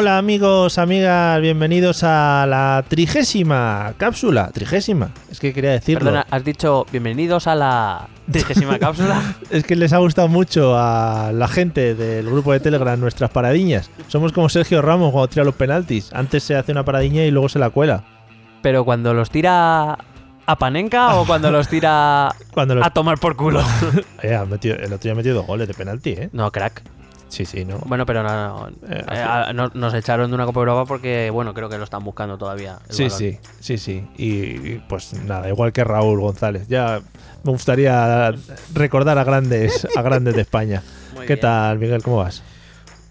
Hola amigos, amigas, bienvenidos a la trigésima cápsula. Trigésima, es que quería decirlo. Perdona, has dicho bienvenidos a la trigésima cápsula. Es que les ha gustado mucho a la gente del grupo de Telegram nuestras paradiñas. Somos como Sergio Ramos cuando tira los penaltis. Antes se hace una paradiña y luego se la cuela. Pero cuando los tira a Panenka o cuando los tira Cuando los- a tomar por culo. Metido- el otro día ha metido dos goles de penalti, ¿eh? No, crack. Sí, sí, no. Bueno, pero no, no, Eh, eh, no- nos echaron de una Copa Europa porque, bueno, creo que lo están buscando todavía. el Sí, balón. sí, sí, sí. Y, y, pues nada, igual que Raúl González. Ya me gustaría recordar a grandes, a grandes de España. Muy ¿Qué bien. tal, Miguel? ¿Cómo vas?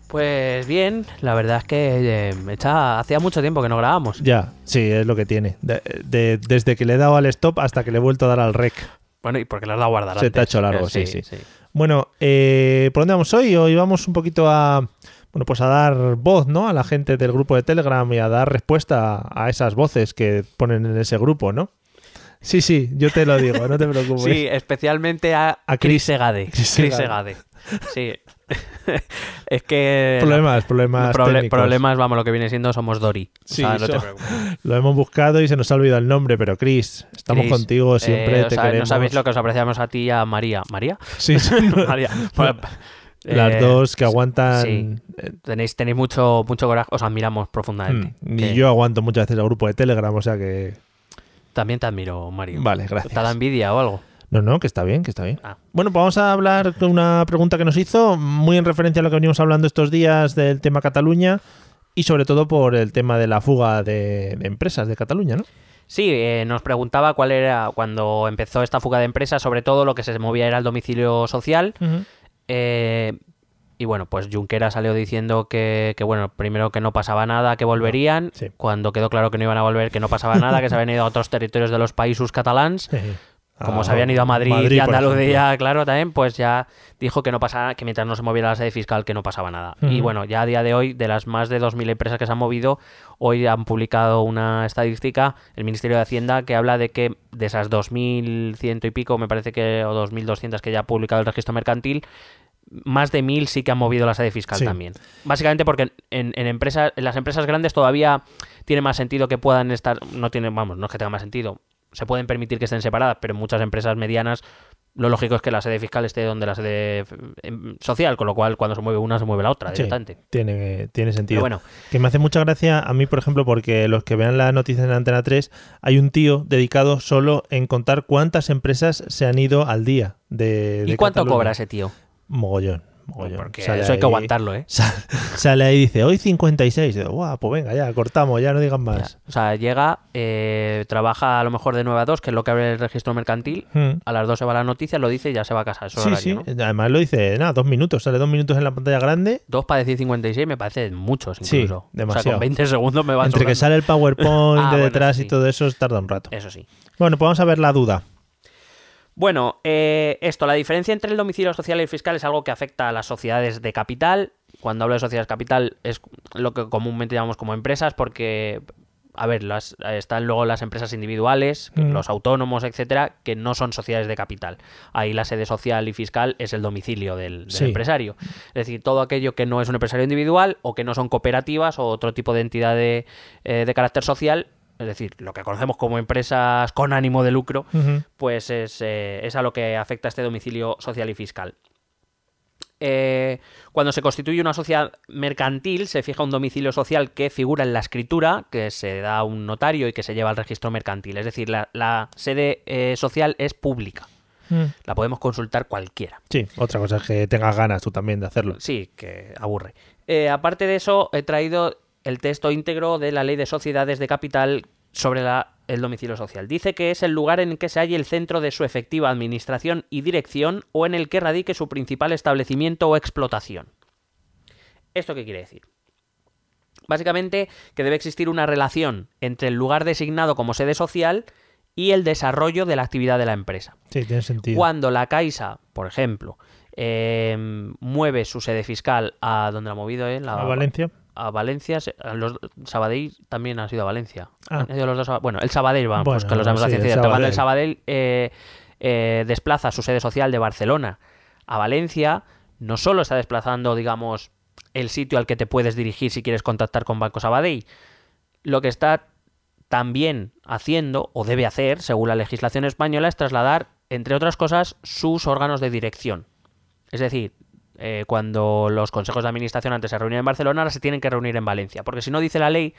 Pues bien, la verdad es que eh, echa- hacía mucho tiempo que no grabamos. Ya, sí, es lo que tiene. De- de- desde que le he dado al stop hasta que le he vuelto a dar al rec. Bueno, y porque las da a guardar Se te ha hecho largo, sí, sí. Bueno, eh, ¿por dónde vamos hoy? Hoy vamos un poquito a, bueno, pues a dar voz, ¿no? A la gente del grupo de Telegram y a dar respuesta a esas voces que ponen en ese grupo, ¿no? Sí, sí, yo te lo digo, no te preocupes. Sí, especialmente a, A Chris Chris- Segade. Chris. Segade. Sí. Es que. Problemas, problemas problemas, vamos, lo que viene siendo somos Dory. O Sí, sea, no te so- preocupes. Lo hemos buscado y se nos ha olvidado el nombre, pero Chris, estamos Chris, contigo, siempre eh, te o sea, queremos. No sabéis lo que os apreciamos a ti y a María. ¿María? Sí. María. Pues, Las eh, dos que aguantan. sí. Tenéis, tenéis mucho, mucho coraje, os admiramos profundamente. mm, Que y yo aguanto muchas veces el grupo de Telegram, o sea que. También te admiro, Mario. Vale, gracias. ¿Te da envidia o algo? No, no, que está bien, que está bien. Ah. Bueno, pues vamos a hablar de una pregunta que nos hizo, muy en referencia a lo que venimos hablando estos días del tema Cataluña y sobre todo por el tema de la fuga de, de empresas de Cataluña, ¿no? Sí, eh, nos preguntaba cuál era, cuando empezó esta fuga de empresas, sobre todo lo que se movía era el domicilio social. Eh, y bueno, pues Junquera salió diciendo que, que, bueno, primero que no pasaba nada, que volverían. Sí. Cuando quedó claro que no iban a volver, que no pasaba nada, que se habían ido a otros territorios de los países catalans. Como Ah, se habían ido a Madrid, y por Andalucía, claro, también, pues ya dijo que no pasaba, que mientras no se moviera la sede fiscal, que no pasaba nada. Y bueno, ya a día de hoy, de las más de 2.000 empresas que se han movido, hoy han publicado una estadística, el Ministerio de Hacienda, que habla de que de esas 2.100 y pico, me parece que, o 2.200 que ya ha publicado el registro mercantil, más de 1.000 sí que han movido la sede fiscal Sí. también. Básicamente porque en, en empresas, en las empresas grandes todavía tiene más sentido que puedan estar, no tiene, vamos, no es que tenga más sentido, se pueden permitir que estén separadas, pero en muchas empresas medianas lo lógico es que la sede fiscal esté donde la sede em, social, con lo cual cuando se mueve una se mueve la otra Sí, directamente. tiene, tiene sentido. Pero bueno, Que me hace mucha gracia a mí, por ejemplo, porque los que vean la noticia en Antena 3, hay un tío dedicado solo en contar cuántas empresas se han ido al día de, de ¿y cuánto Cataluña. cobra ese tío? Mogollón, mogollón. Porque Sale eso hay que aguantarlo, ¿eh? Sa- Sale ahí y dice, hoy 56. Y digo, guau, pues venga, ya, cortamos, ya no digan Ya. más. O sea, llega, eh, trabaja a lo mejor de 9 a 2, que es lo que abre el registro mercantil. Hmm. A las 2 se va la noticia, lo dice y ya se va a casa. Eso Sí, horario, sí. ¿no? Además lo dice, nada, dos minutos. Sale dos minutos en la pantalla grande. Dos para decir 56 me parece muchos Sí, incluso. O sea, demasiado. con 20 segundos me va Entre que sale el PowerPoint Ah, de bueno, detrás y todo eso, tarda un rato. Eso sí. Bueno, pues vamos a ver la duda. Bueno, eh, esto, la diferencia entre el domicilio social y el fiscal es algo que afecta a las sociedades de capital. Cuando hablo de sociedades de capital es lo que comúnmente llamamos como empresas porque, a ver, las, están luego las empresas individuales, Mm. los autónomos, etcétera, que no son sociedades de capital. Ahí la sede social y fiscal es el domicilio del, del Sí. empresario. Es decir, todo aquello que no es un empresario individual o que no son cooperativas o otro tipo de entidad de, eh, de carácter social. Es decir, lo que conocemos como empresas con ánimo de lucro, pues es, eh, es a lo que afecta este domicilio social y fiscal. Eh, cuando se constituye una sociedad mercantil, se fija un domicilio social que figura en la escritura, que se da a un notario y que se lleva al registro mercantil. Es decir, la, la sede eh, social es pública. Mm. La podemos consultar cualquiera. Sí, otra cosa es que tengas ganas tú también de hacerlo. Sí, que aburre. Eh, aparte de eso, he traído el texto íntegro de la Ley de Sociedades de Capital sobre la- el domicilio social. Dice que es el lugar en que se halle el centro de su efectiva administración y dirección o en el que radique su principal establecimiento o explotación. ¿Esto qué quiere decir? Básicamente que debe existir una relación entre el lugar designado como sede social y el desarrollo de la actividad de la empresa. Sí, tiene sentido. Cuando la Caixa, por ejemplo, eh, mueve su sede fiscal a donde la ha movido él, ¿A Valencia? A Valencia, los, Sabadell también ha sido a Valencia. Ah. Han ido los dos a- bueno, el Sabadell, vamos, Bueno, pues que los sabemos sí, ciencia el. Cuando. Sabadell eh, eh, desplaza su sede social de Barcelona a Valencia, no solo está desplazando, digamos, el sitio al que te puedes dirigir si quieres contactar con Banco Sabadell, lo que está también haciendo, o debe hacer, según la legislación española, es trasladar, entre otras cosas, sus órganos de dirección. Es decir, eh, cuando los consejos de administración antes se reunían en Barcelona, ahora se tienen que reunir en Valencia. Porque si no, dice la ley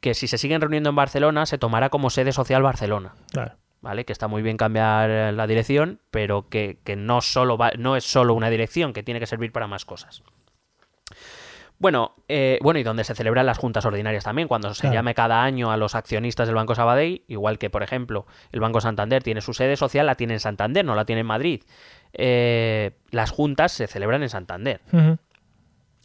que si se siguen reuniendo en Barcelona, se tomará como sede social Barcelona. Claro. ¿Vale? Que está muy bien cambiar eh, la dirección, pero que, que no, solo va- no es solo una dirección, que tiene que servir para más cosas. Bueno, eh, bueno, y donde se celebran las juntas ordinarias también, cuando se Claro. llame cada año a los accionistas del Banco Sabadell, igual que, por ejemplo, el Banco Santander tiene su sede social, la tiene en Santander, no la tiene en Madrid. Eh, las juntas se celebran en Santander.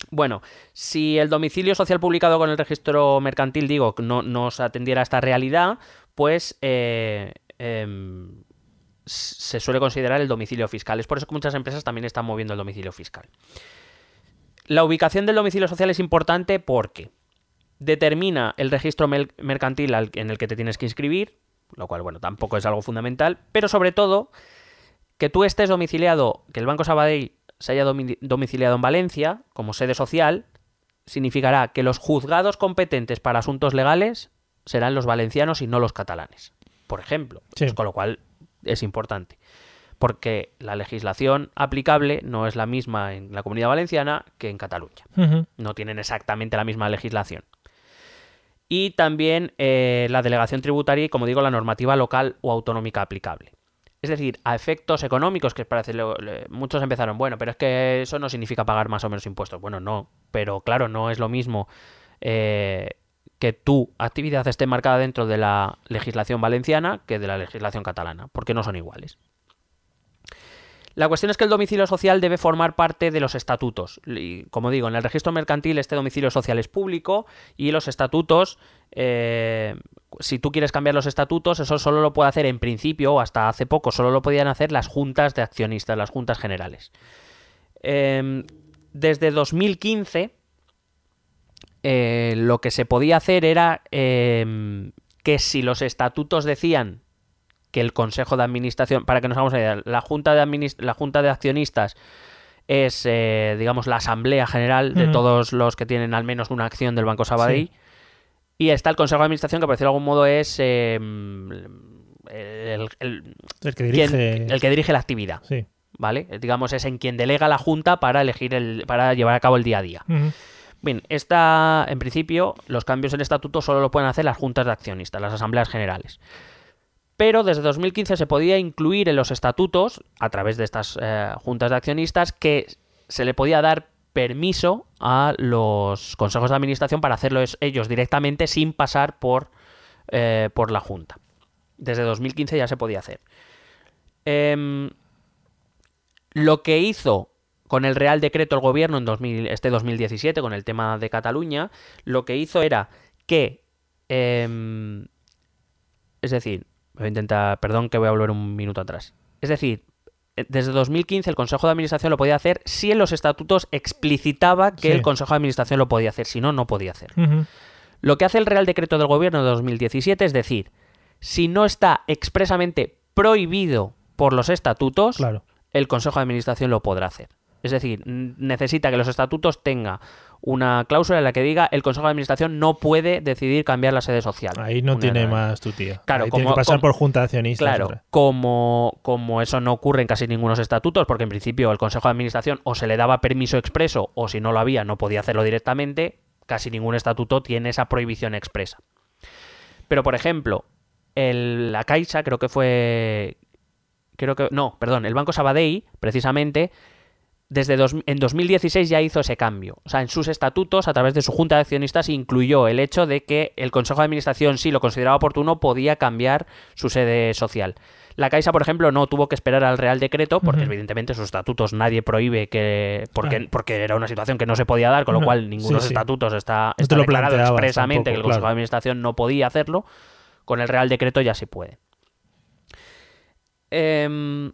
Bueno, si el domicilio social publicado con el registro mercantil, digo, no, no se atendiera a esta realidad, pues eh, em, se suele considerar el domicilio fiscal. Es por eso que muchas empresas también están moviendo el domicilio fiscal. La ubicación del domicilio social es importante porque determina el registro mercantil al- en el que te tienes que inscribir, lo cual, bueno, tampoco es algo fundamental, pero sobre todo que tú estés domiciliado, que el Banco Sabadell se haya domi- domiciliado en Valencia como sede social, significará que los juzgados competentes para asuntos legales serán los valencianos y no los catalanes, por ejemplo. Sí. Pues con lo cual es importante. Porque la legislación aplicable no es la misma en la comunidad valenciana que en Cataluña no tienen exactamente la misma legislación. Y también eh, la delegación tributaria y, como digo, la normativa local o autonómica aplicable. Es decir, a efectos económicos, que parece, muchos empezaron, bueno, pero es que eso no significa pagar más o menos impuestos. Bueno, no, pero claro, no es lo mismo eh, que tu actividad esté marcada dentro de la legislación valenciana que de la legislación catalana, porque no son iguales. La cuestión es que el domicilio social debe formar parte de los estatutos. Como digo, en el registro mercantil este domicilio social es público y los estatutos, eh, si tú quieres cambiar los estatutos, eso solo lo puede hacer en principio, o hasta hace poco, solo lo podían hacer las juntas de accionistas, las juntas generales. Eh, desde 2015, eh, lo que se podía hacer era eh, que si los estatutos decían que el Consejo de Administración, para que nos hagamos idea, la Junta de, Adminis- la junta de Accionistas es, eh, digamos, la Asamblea General de todos los que tienen al menos una acción del Banco Sabadell. Y está el Consejo de Administración, que por decirlo de algún modo es eh, el, el- El que quien- dirige. el que dirige la actividad. Sí. ¿Vale? Digamos, es en quien delega la Junta para elegir el, para llevar a cabo el día a día. Bien, esta, en principio, los cambios en estatuto solo lo pueden hacer las juntas de accionistas, las asambleas generales. Pero desde 2015 se podía incluir en los estatutos, a través de estas eh, juntas de accionistas, que se le podía dar permiso a los consejos de administración para hacerlo ellos directamente sin pasar por, eh, por la junta. Desde 2015 ya se podía hacer. Em, lo que hizo con el Real Decreto el gobierno en 2000 este 2017, con el tema de Cataluña, lo que hizo era que... em, es decir, voy a intentar... Perdón que voy a volver un minuto atrás. Es decir, eh, desde 2015 el Consejo de Administración lo podía hacer si en los estatutos explicitaba que Sí. el Consejo de Administración lo podía hacer, si no, no podía hacer. Ujú. Lo que hace el Real Decreto del Gobierno de 2017 es decir, si no está expresamente prohibido por los estatutos, Claro. el Consejo de Administración lo podrá hacer. Es decir, necesita que los estatutos tenga una cláusula en la que diga el Consejo de Administración no puede decidir cambiar la sede social. Ahí no Una- tiene más tu tía. Claro, Ahí tiene como- que pasar como- por junta de accionistas. Claro, otra. como, como eso no ocurre en casi ningunos estatutos, porque en principio el Consejo de Administración o se le daba permiso expreso o si no lo había no podía hacerlo directamente, casi ningún estatuto tiene esa prohibición expresa. Pero, por ejemplo, el- la Caixa creo que fue... Creo que... No, perdón, el Banco Sabadell, precisamente, desde dos- en 2016 ya hizo ese cambio. O sea, en sus estatutos, a través de su junta de accionistas, incluyó el hecho de que el Consejo de Administración, si lo consideraba oportuno, podía cambiar su sede social. La Caixa, por ejemplo, no tuvo que esperar al Real Decreto, porque Ujú. evidentemente sus estatutos nadie prohíbe que. Porque, Claro. porque era una situación que no se podía dar, con lo No, cual ninguno de los sí, estatutos está, está lo declarado expresamente tampoco, que el Consejo claro. de Administración no podía hacerlo. Con el Real Decreto ya se puede. Em,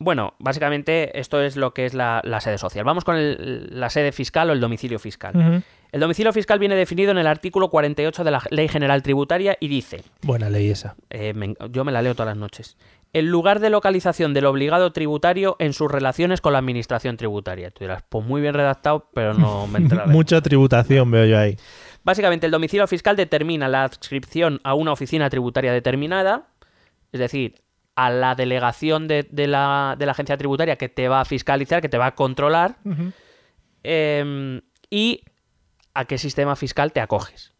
bueno, básicamente esto es lo que es la, la sede social. Vamos con el- la sede fiscal o el domicilio fiscal. El domicilio fiscal viene definido en el artículo 48 de la Ley General Tributaria y dice, Buena ley esa. eh, me- yo me la leo todas las noches, el lugar de localización del obligado tributario en sus relaciones con la administración tributaria. Tú dirás, pues muy bien redactado, pero no me entra Mucha tributación veo yo ahí. Básicamente, el domicilio fiscal determina la adscripción a una oficina tributaria determinada, es decir, a la delegación de, de la, de la agencia tributaria que te va a fiscalizar, que te va a controlar, em, y a qué sistema fiscal te acoges.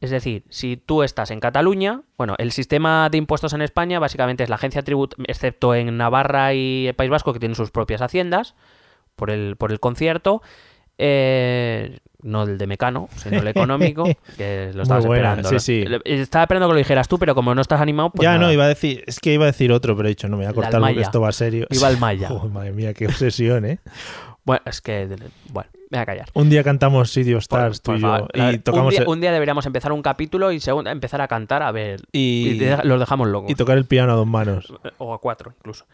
Es decir, si tú estás en Cataluña, bueno, el sistema de impuestos en España básicamente es la agencia tributaria, excepto en Navarra y el País Vasco, que tienen sus propias haciendas, por el, por el concierto, eh, no el de Mecano, sino el económico, que lo estabas buena, esperando. sí, ¿no? sí. Le- Estaba esperando que lo dijeras tú, pero como no estás animado, pues ya nada. no, iba a decir, es que iba a decir otro, pero he dicho, no me voy a cortar porque esto va serio. Viva el Maya. Joder, madre mía, qué obsesión, ¿eh? Bueno, es que, bueno, me voy a callar. Un día cantamos City Por- Stars tú por y yo favor. La- y tocamos un, día, el- un día deberíamos empezar un capítulo y segundo empezar a cantar a ver y, los dejamos locos y tocar el piano a dos manos. o a cuatro incluso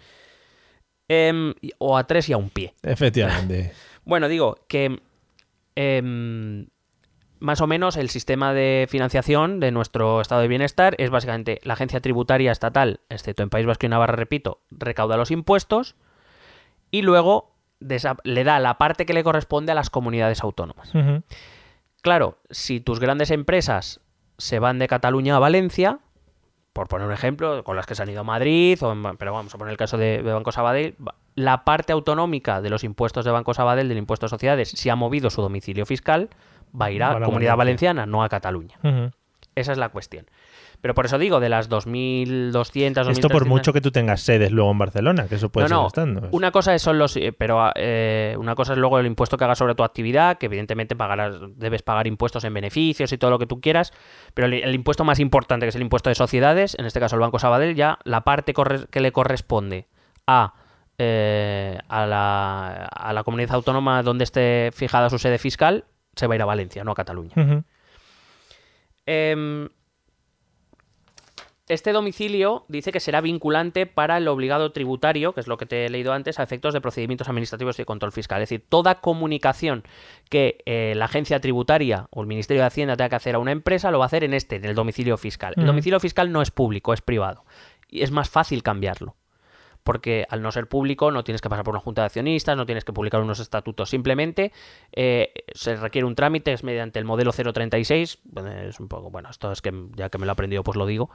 Em, o a tres y a un pie Efectivamente. bueno digo que em, más o menos el sistema de financiación de nuestro estado de bienestar es básicamente la agencia tributaria estatal excepto en País Vasco y Navarra repito recauda los impuestos y luego le da la parte que le corresponde a las comunidades autónomas. Claro, si tus grandes empresas se van de Cataluña a Valencia, por poner un ejemplo, con las que se han ido a Madrid, o en- pero vamos a poner el caso de, de Banco Sabadell, la parte autonómica de los impuestos de Banco Sabadell, del impuesto a sociedades, si ha movido su domicilio fiscal, va a ir a Comunidad Valencia. Valenciana, no a Cataluña. Esa es la cuestión. Pero por eso digo, de las 2.200 o Esto por 1.300 mucho que tú tengas sedes luego en Barcelona, que eso puede no, no. estando. Una cosa es son los, eh, pero eh, una cosa es luego el impuesto que hagas sobre tu actividad, que evidentemente pagarás, debes pagar impuestos en beneficios y todo lo que tú quieras, pero el, el impuesto más importante, que es el impuesto de sociedades, en este caso el Banco Sabadell, ya la parte que le corresponde a eh, a, la, a la comunidad autónoma donde esté fijada su sede fiscal, se va a ir a Valencia, no a Cataluña. Em, este domicilio dice que será vinculante para el obligado tributario, que es lo que te he leído antes, a efectos de procedimientos administrativos y de control fiscal. Es decir, toda comunicación que eh, la agencia tributaria o el Ministerio de Hacienda tenga que hacer a una empresa, lo va a hacer en este, en el domicilio fiscal. El domicilio fiscal no es público, es privado. Y es más fácil cambiarlo. Porque al no ser público no tienes que pasar por una junta de accionistas, no tienes que publicar unos estatutos. Simplemente eh, se requiere un trámite, es mediante el modelo 036. bueno, Es un poco, bueno, esto es que ya que me lo he aprendido, pues lo digo.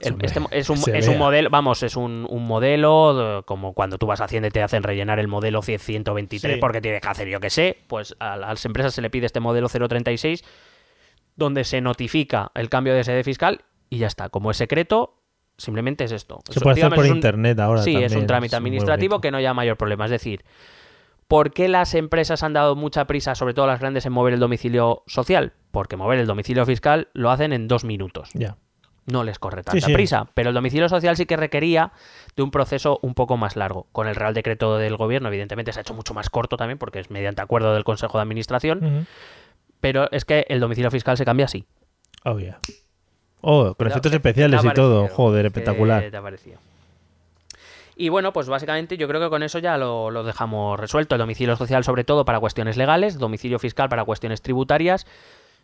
El- este es un, es un modelo, vamos, es un, un modelo eh, como cuando tú vas a Hacienda y te hacen rellenar el modelo 100 123 Sí. porque tienes que hacer, yo que sé, pues a las empresas se le pide este modelo 036 donde se notifica el cambio de sede fiscal y ya está. Como es secreto, simplemente es esto. Se puede hacer por un- internet ahora Sí, es un trámite administrativo que no haya mayor problema. Es decir, ¿por qué las empresas han dado mucha prisa, sobre todo las grandes, en mover el domicilio social? Porque mover el domicilio fiscal lo hacen en dos minutos. Ya. No les corre tanta sí. prisa. Pero el domicilio social sí que requería de un proceso un poco más largo. Con el Real Decreto del Gobierno, evidentemente, se ha hecho mucho más corto también, porque es mediante acuerdo del Consejo de Administración. Pero es que el domicilio fiscal se cambia así. Oh, yeah. Oh, con ¿Qué- efectos especiales y todo. Joder, ¿Qué espectacular. te? Y bueno, pues básicamente yo creo que con eso ya lo, lo dejamos resuelto. El domicilio social sobre todo para cuestiones legales, domicilio fiscal para cuestiones tributarias.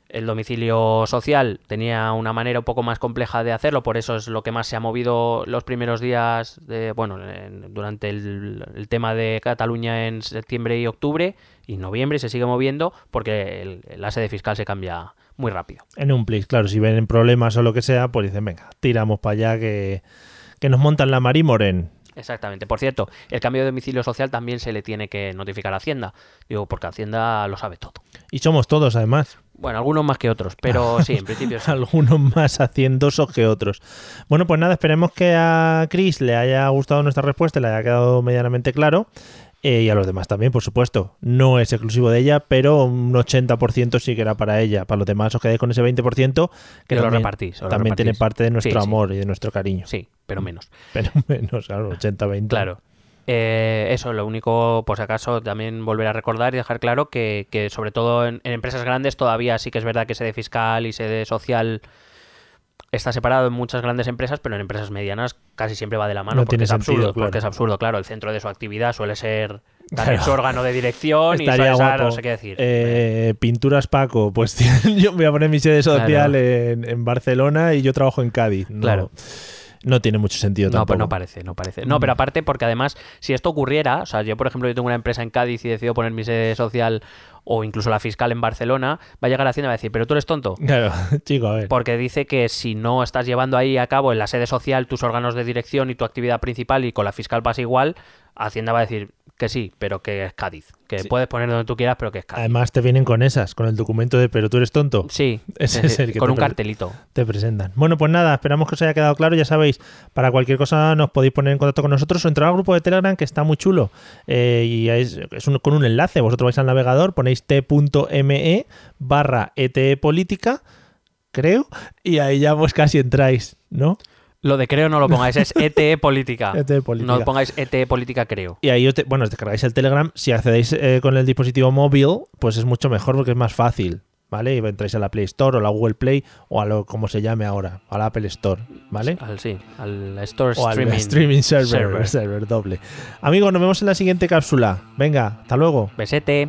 El domicilio social tenía una manera un poco más compleja de hacerlo, por eso es lo que más se ha movido los primeros días, de, bueno, en- durante el, el tema de Cataluña en septiembre y octubre y noviembre y se sigue moviendo porque el, la sede fiscal se cambia muy rápido. En un plis, claro, si ven problemas o lo que sea, pues dicen, venga, tiramos para allá que, que nos montan la Marimoren. Exactamente. Por cierto, el cambio de domicilio social también se le tiene que notificar a Hacienda. Digo, porque Hacienda lo sabe todo. Y somos todos, además. Bueno, algunos más que otros, pero sí, en principio sí. Algunos más haciendosos que otros. Bueno, pues nada, esperemos que a Chris le haya gustado nuestra respuesta, le haya quedado medianamente claro. Eh, y a los demás también, por supuesto. No es exclusivo de ella, pero un 80% sí que era para ella. Para los demás os quedáis con ese 20% que Que lo también, repartís, lo también tiene parte de nuestro Sí, sí. amor y de nuestro cariño. Sí, pero menos. Pero menos, claro, 80-20. Claro. Eh, eso, lo único, por si acaso, también volver a recordar y dejar claro que, que sobre todo en, en empresas grandes todavía sí que es verdad que sede fiscal y sede social está separado en muchas grandes empresas, pero en empresas medianas casi siempre va de la mano No porque tiene es absurdo, sentido, claro. porque es absurdo, claro, el centro de su actividad suele ser también Claro. su órgano de dirección y suele ser, no sé qué decir. Eh, Pinturas Paco, pues yo voy a poner mi sede social Claro. en, en Barcelona y yo trabajo en Cádiz. No, Claro. No tiene mucho sentido No, tampoco. pues no parece, no parece. No, pero aparte, porque además, si esto ocurriera, o sea, yo por ejemplo, yo tengo una empresa en Cádiz y decido poner mi sede social o incluso la fiscal en Barcelona, va a llegar a Hacienda y va a decir, pero tú eres tonto. Claro, chico, a ver. Porque dice que si no estás llevando ahí a cabo en la sede social tus órganos de dirección y tu actividad principal y con la fiscal pasa igual, Hacienda va a decir que sí, pero que es Cádiz. Que Sí. puedes poner donde tú quieras, pero que es Cádiz. Además te vienen con esas, con el documento de pero tú eres tonto. Sí, Ese es el que con un cartelito. Te presentan. Bueno, pues nada, esperamos que os haya quedado claro. Ya sabéis, para cualquier cosa nos podéis poner en contacto con nosotros o entrar al grupo de Telegram que está muy chulo. Eh, y es, es un- con un enlace. Vosotros vais al navegador, ponéis t.me barra ETE política, creo, y ahí ya pues casi entráis, ¿no? Lo de creo no lo pongáis, es ETE política. ETE política. No pongáis ETE política creo. Y ahí, os te- bueno, os descargáis el Telegram. Si accedéis eh, con el dispositivo móvil, pues es mucho mejor porque es más fácil, ¿vale? Y entráis a la Play Store o la Google Play o a lo como se llame ahora, a la Apple Store, ¿vale? Al, sí, al Store O al Streaming, streaming server, server. server doble. Amigos, nos vemos en la siguiente cápsula. Venga, hasta luego. Besete.